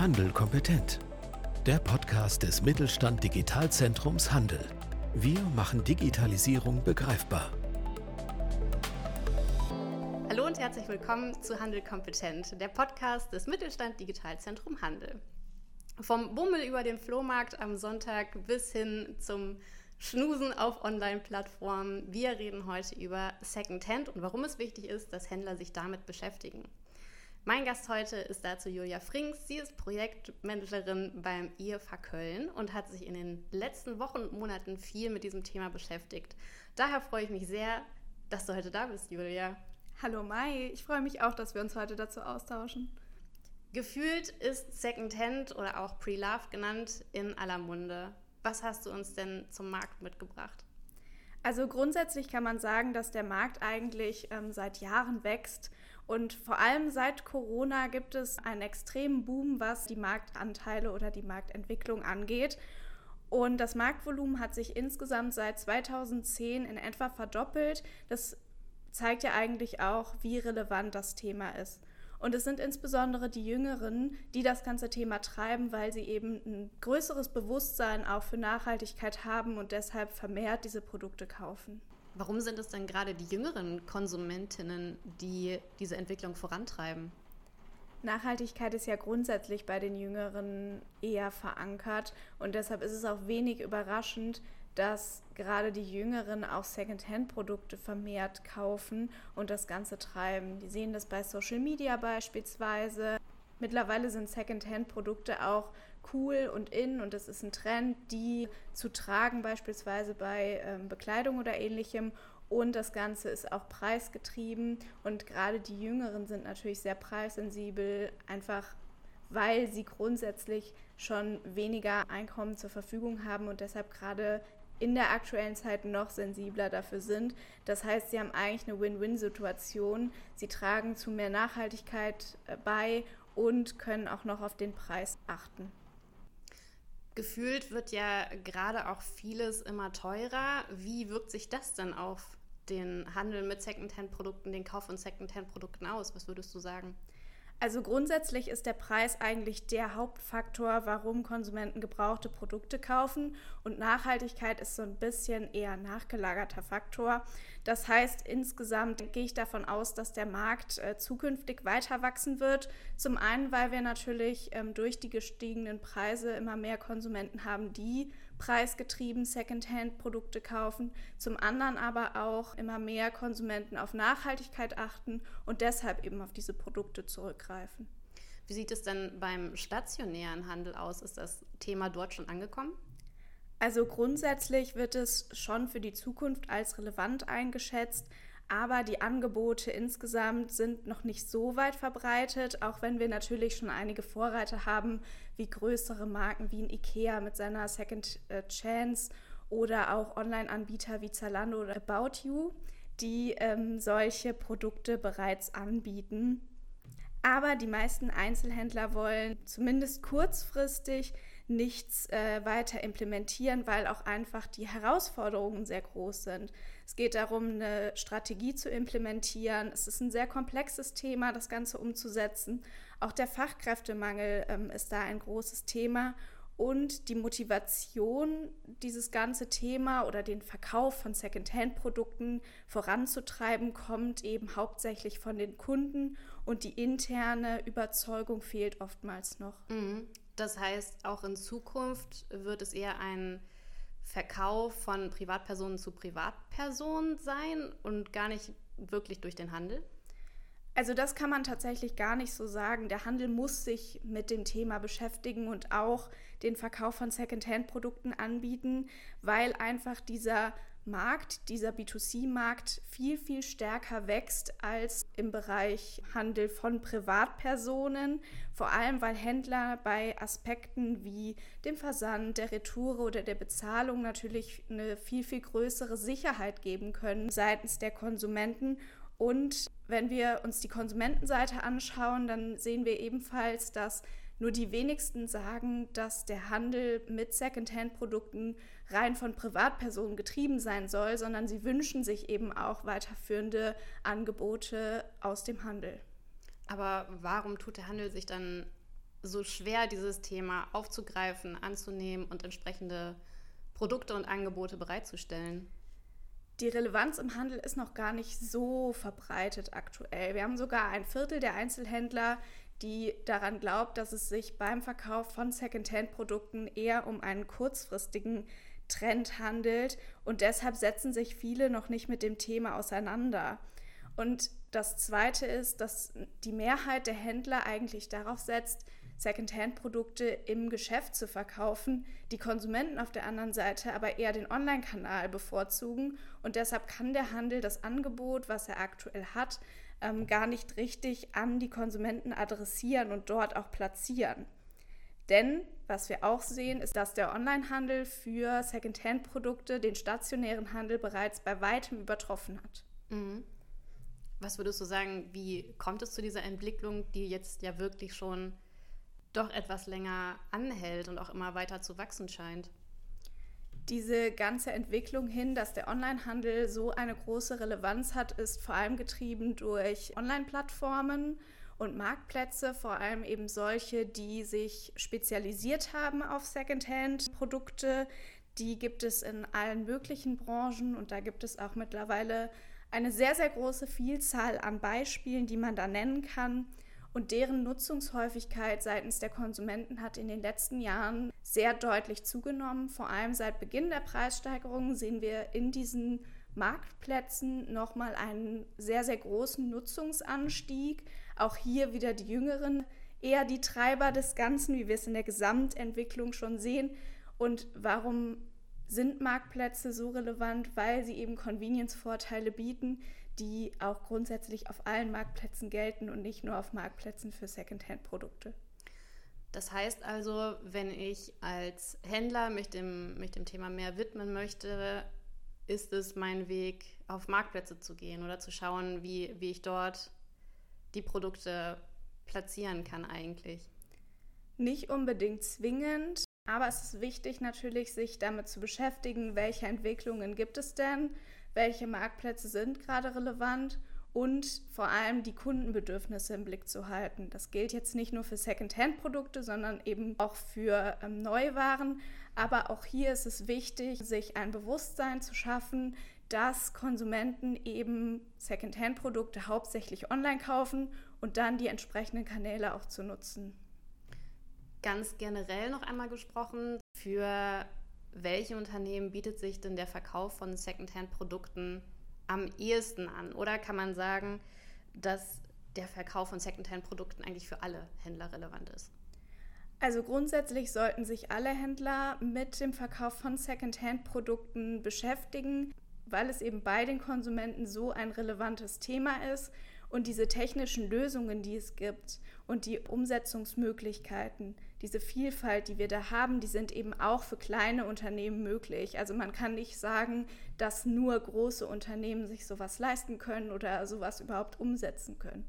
Handel kompetent. Der Podcast des Mittelstand Digitalzentrums Handel. Wir machen Digitalisierung begreifbar. Hallo und herzlich willkommen zu Handel kompetent, der Podcast des Mittelstand Digitalzentrum Handel. Vom Bummel über den Flohmarkt am Sonntag bis hin zum Schnusen auf Online-Plattformen. Wir reden heute über Secondhand und warum es wichtig ist, dass Händler sich damit beschäftigen. Mein Gast heute ist dazu Julia Frings. Sie ist Projektmanagerin beim IFA Köln und hat sich in den letzten Wochen und Monaten viel mit diesem Thema beschäftigt. Daher freue ich mich sehr, dass du heute da bist, Julia. Hallo Mai, ich freue mich auch, dass wir uns heute dazu austauschen. Gefühlt ist Secondhand oder auch Pre-Love genannt in aller Munde. Was hast du uns denn zum Markt mitgebracht? Also grundsätzlich kann man sagen, dass der Markt eigentlich ähm, seit Jahren wächst und vor allem seit Corona gibt es einen extremen Boom, was die Marktanteile oder die Marktentwicklung angeht. Und das Marktvolumen hat sich insgesamt seit 2010 in etwa verdoppelt. Das zeigt ja eigentlich auch, wie relevant das Thema ist. Und es sind insbesondere die Jüngeren, die das ganze Thema treiben, weil sie eben ein größeres Bewusstsein auch für Nachhaltigkeit haben und deshalb vermehrt diese Produkte kaufen. Warum sind es denn gerade die jüngeren Konsumentinnen, die diese Entwicklung vorantreiben? Nachhaltigkeit ist ja grundsätzlich bei den Jüngeren eher verankert und deshalb ist es auch wenig überraschend, dass gerade die Jüngeren auch Secondhand-Produkte vermehrt kaufen und das Ganze treiben. Die sehen das bei Social Media beispielsweise. Mittlerweile sind Secondhand-Produkte auch cool und in und es ist ein Trend, die zu tragen, beispielsweise bei ähm, Bekleidung oder ähnlichem. Und das Ganze ist auch preisgetrieben und gerade die Jüngeren sind natürlich sehr preissensibel, einfach weil sie grundsätzlich schon weniger Einkommen zur Verfügung haben und deshalb gerade in der aktuellen Zeit noch sensibler dafür sind. Das heißt, sie haben eigentlich eine Win-Win-Situation. Sie tragen zu mehr Nachhaltigkeit äh, bei und können auch noch auf den Preis achten. Gefühlt wird ja gerade auch vieles immer teurer. Wie wirkt sich das denn auf den Handel mit Secondhand-Produkten, den Kauf von Secondhand-Produkten aus? Was würdest du sagen? Also grundsätzlich ist der Preis eigentlich der Hauptfaktor, warum Konsumenten gebrauchte Produkte kaufen und Nachhaltigkeit ist so ein bisschen eher nachgelagerter Faktor. Das heißt, insgesamt gehe ich davon aus, dass der Markt äh, zukünftig weiter wachsen wird. Zum einen, weil wir natürlich ähm, durch die gestiegenen Preise immer mehr Konsumenten haben, die preisgetrieben Secondhand-Produkte kaufen. Zum anderen aber auch immer mehr Konsumenten auf Nachhaltigkeit achten und deshalb eben auf diese Produkte zurückgreifen. Wie sieht es denn beim stationären Handel aus? Ist das Thema dort schon angekommen? Also grundsätzlich wird es schon für die Zukunft als relevant eingeschätzt, aber die Angebote insgesamt sind noch nicht so weit verbreitet, auch wenn wir natürlich schon einige Vorreiter haben, wie größere Marken wie ein IKEA mit seiner Second äh, Chance oder auch Online-Anbieter wie Zalando oder About You, die ähm, solche Produkte bereits anbieten. Aber die meisten Einzelhändler wollen zumindest kurzfristig nichts äh, weiter implementieren, weil auch einfach die Herausforderungen sehr groß sind. Es geht darum, eine Strategie zu implementieren. Es ist ein sehr komplexes Thema, das Ganze umzusetzen. Auch der Fachkräftemangel ähm, ist da ein großes Thema. Und die Motivation, dieses ganze Thema oder den Verkauf von Secondhand-Produkten voranzutreiben, kommt eben hauptsächlich von den Kunden und die interne Überzeugung fehlt oftmals noch. Mhm. Das heißt, auch in Zukunft wird es eher ein Verkauf von Privatpersonen zu Privatpersonen sein und gar nicht wirklich durch den Handel? Also das kann man tatsächlich gar nicht so sagen. Der Handel muss sich mit dem Thema beschäftigen und auch den Verkauf von Secondhand-Produkten anbieten, weil einfach dieser Markt, dieser B2C-Markt viel, viel stärker wächst als im Bereich Handel von Privatpersonen. Vor allem, weil Händler bei Aspekten wie dem Versand, der Retoure oder der Bezahlung natürlich eine viel, viel größere Sicherheit geben können seitens der Konsumenten und wenn wir uns die Konsumentenseite anschauen, dann sehen wir ebenfalls, dass nur die wenigsten sagen, dass der Handel mit Secondhand-Produkten rein von Privatpersonen getrieben sein soll, sondern sie wünschen sich eben auch weiterführende Angebote aus dem Handel. Aber warum tut der Handel sich dann so schwer, dieses Thema aufzugreifen, anzunehmen und entsprechende Produkte und Angebote bereitzustellen? Die Relevanz im Handel ist noch gar nicht so verbreitet aktuell. Wir haben sogar ein Viertel der Einzelhändler, die daran glaubt, dass es sich beim Verkauf von Secondhand-Produkten eher um einen kurzfristigen Trend handelt und deshalb setzen sich viele noch nicht mit dem Thema auseinander. Und das Zweite ist, dass die Mehrheit der Händler eigentlich darauf setzt, Secondhand-Produkte im Geschäft zu verkaufen, die Konsumenten auf der anderen Seite aber eher den Online-Kanal bevorzugen und deshalb kann der Handel das Angebot, was er aktuell hat, ähm, gar nicht richtig an die Konsumenten adressieren und dort auch platzieren. Denn was wir auch sehen, ist, dass der Onlinehandel für Secondhand-Produkte den stationären Handel bereits bei weitem übertroffen hat. Mhm. Was würdest du sagen, wie kommt es zu dieser Entwicklung, die jetzt ja wirklich schon doch etwas länger anhält und auch immer weiter zu wachsen scheint? Diese ganze Entwicklung hin, dass der Onlinehandel so eine große Relevanz hat, ist vor allem getrieben durch Online-Plattformen und Marktplätze, vor allem eben solche, die sich spezialisiert haben auf Secondhand-Produkte. Die gibt es in allen möglichen Branchen und da gibt es auch mittlerweile eine sehr, sehr große Vielzahl an Beispielen, die man da nennen kann. Und deren Nutzungshäufigkeit seitens der Konsumenten hat in den letzten Jahren sehr deutlich zugenommen. Vor allem seit Beginn der Preissteigerungen sehen wir in diesen Marktplätzen nochmal einen sehr, sehr großen Nutzungsanstieg. Auch hier wieder die Jüngeren eher die Treiber des Ganzen, wie wir es in der Gesamtentwicklung schon sehen. Und warum sind Marktplätze so relevant? Weil sie eben Convenience-Vorteile bieten, die auch grundsätzlich auf allen Marktplätzen gelten und nicht nur auf Marktplätzen für Secondhand-Produkte. Das heißt also, wenn ich als Händler mich dem, mich dem Thema mehr widmen möchte, ist es mein Weg, auf Marktplätze zu gehen oder zu schauen, wie, wie ich dort die Produkte platzieren kann eigentlich. Nicht unbedingt zwingend, aber es ist wichtig natürlich, sich damit zu beschäftigen, welche Entwicklungen gibt es denn, welche Marktplätze sind gerade relevant und vor allem die Kundenbedürfnisse im Blick zu halten. Das gilt jetzt nicht nur für Secondhand-Produkte, sondern eben auch für ähm, Neuwaren. Aber auch hier ist es wichtig, sich ein Bewusstsein zu schaffen, dass Konsumenten eben Secondhand-Produkte hauptsächlich online kaufen und dann die entsprechenden Kanäle auch zu nutzen. Ganz generell noch einmal gesprochen, für welche Unternehmen bietet sich denn der Verkauf von Secondhand-Produkten am ehesten an? Oder kann man sagen, dass der Verkauf von Secondhand-Produkten eigentlich für alle Händler relevant ist? Also grundsätzlich sollten sich alle Händler mit dem Verkauf von Secondhand-Produkten beschäftigen, weil es eben bei den Konsumenten so ein relevantes Thema ist und diese technischen Lösungen, die es gibt und die Umsetzungsmöglichkeiten, diese Vielfalt, die wir da haben, die sind eben auch für kleine Unternehmen möglich. Also man kann nicht sagen, dass nur große Unternehmen sich sowas leisten können oder sowas überhaupt umsetzen können.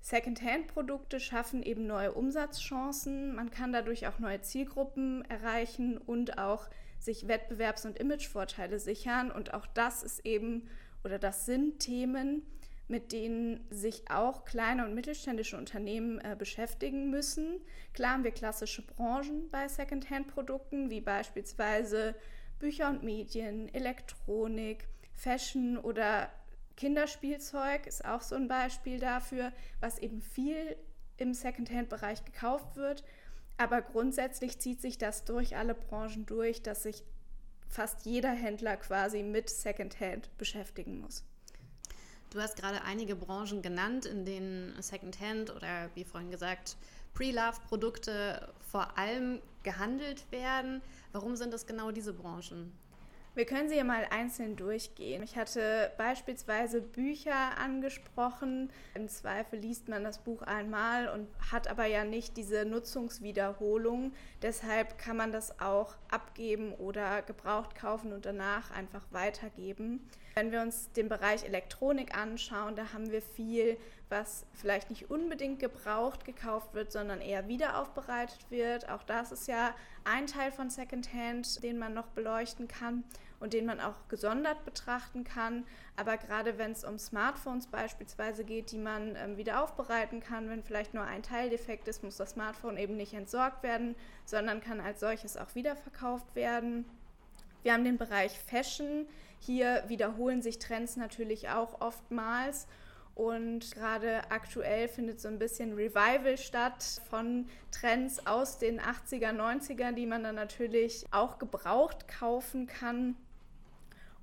Secondhand-Produkte schaffen eben neue Umsatzchancen. Man kann dadurch auch neue Zielgruppen erreichen und auch sich Wettbewerbs- und Imagevorteile sichern. Und auch das ist eben oder das sind Themen, mit denen sich auch kleine und mittelständische Unternehmen äh, beschäftigen müssen. Klar haben wir klassische Branchen bei Secondhand-Produkten, wie beispielsweise Bücher und Medien, Elektronik, Fashion oder Kinderspielzeug ist auch so ein Beispiel dafür, was eben viel im Secondhand-Bereich gekauft wird. Aber grundsätzlich zieht sich das durch alle Branchen durch, dass sich fast jeder Händler quasi mit Secondhand beschäftigen muss. Du hast gerade einige Branchen genannt, in denen Secondhand oder wie vorhin gesagt, Pre-Love-Produkte vor allem gehandelt werden. Warum sind das genau diese Branchen? Wir können sie ja mal einzeln durchgehen. Ich hatte beispielsweise Bücher angesprochen. Im Zweifel liest man das Buch einmal und hat aber ja nicht diese Nutzungswiederholung. Deshalb kann man das auch abgeben oder gebraucht kaufen und danach einfach weitergeben. Wenn wir uns den Bereich Elektronik anschauen, da haben wir viel was vielleicht nicht unbedingt gebraucht gekauft wird, sondern eher wiederaufbereitet wird. Auch das ist ja ein Teil von Secondhand, den man noch beleuchten kann und den man auch gesondert betrachten kann. Aber gerade wenn es um Smartphones beispielsweise geht, die man ähm, wieder kann, wenn vielleicht nur ein Teil defekt ist, muss das Smartphone eben nicht entsorgt werden, sondern kann als solches auch wiederverkauft werden. Wir haben den Bereich Fashion. Hier wiederholen sich Trends natürlich auch oftmals. Und gerade aktuell findet so ein bisschen Revival statt von Trends aus den 80er, 90er, die man dann natürlich auch gebraucht kaufen kann.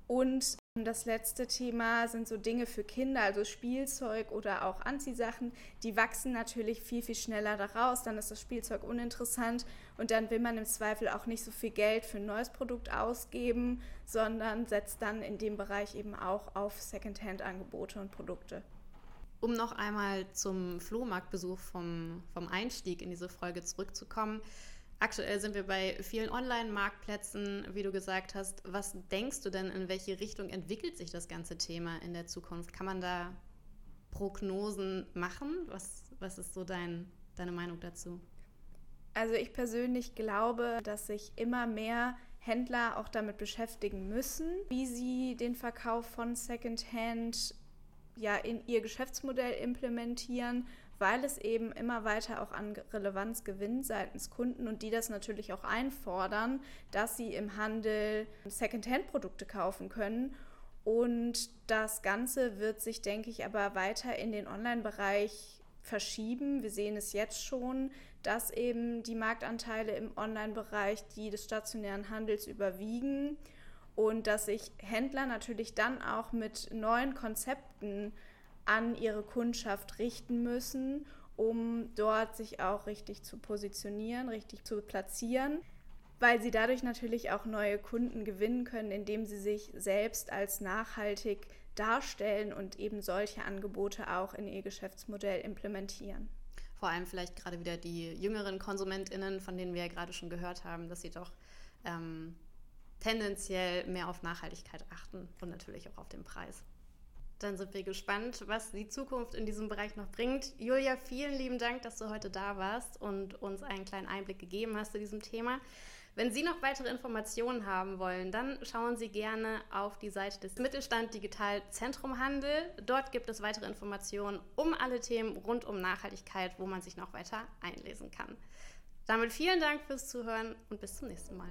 Und das letzte Thema sind so Dinge für Kinder, also Spielzeug oder auch Anziehsachen. Die wachsen natürlich viel, viel schneller daraus. Dann ist das Spielzeug uninteressant und dann will man im Zweifel auch nicht so viel Geld für ein neues Produkt ausgeben, sondern setzt dann in dem Bereich eben auch auf Secondhand-Angebote und Produkte. Um noch einmal zum Flohmarktbesuch vom, vom Einstieg in diese Folge zurückzukommen. Aktuell sind wir bei vielen Online-Marktplätzen, wie du gesagt hast. Was denkst du denn, in welche Richtung entwickelt sich das ganze Thema in der Zukunft? Kann man da Prognosen machen? Was, was ist so dein, deine Meinung dazu? Also ich persönlich glaube, dass sich immer mehr Händler auch damit beschäftigen müssen, wie sie den Verkauf von Secondhand ja in ihr Geschäftsmodell implementieren weil es eben immer weiter auch an Relevanz gewinnt seitens Kunden und die das natürlich auch einfordern, dass sie im Handel Secondhand-Produkte kaufen können. Und das Ganze wird sich, denke ich, aber weiter in den Online-Bereich verschieben. Wir sehen es jetzt schon, dass eben die Marktanteile im Online-Bereich die des stationären Handels überwiegen und dass sich Händler natürlich dann auch mit neuen Konzepten an ihre Kundschaft richten müssen, um dort sich auch richtig zu positionieren, richtig zu platzieren, weil sie dadurch natürlich auch neue Kunden gewinnen können, indem sie sich selbst als nachhaltig darstellen und eben solche Angebote auch in ihr Geschäftsmodell implementieren. Vor allem vielleicht gerade wieder die jüngeren KonsumentInnen, von denen wir ja gerade schon gehört haben, dass sie doch ähm, tendenziell mehr auf Nachhaltigkeit achten und natürlich auch auf den Preis. Dann sind wir gespannt, was die Zukunft in diesem Bereich noch bringt. Julia, vielen lieben Dank, dass du heute da warst und uns einen kleinen Einblick gegeben hast zu diesem Thema. Wenn Sie noch weitere Informationen haben wollen, dann schauen Sie gerne auf die Seite des Mittelstand Digital Zentrum Handel. Dort gibt es weitere Informationen um alle Themen rund um Nachhaltigkeit, wo man sich noch weiter einlesen kann. Damit vielen Dank fürs Zuhören und bis zum nächsten Mal.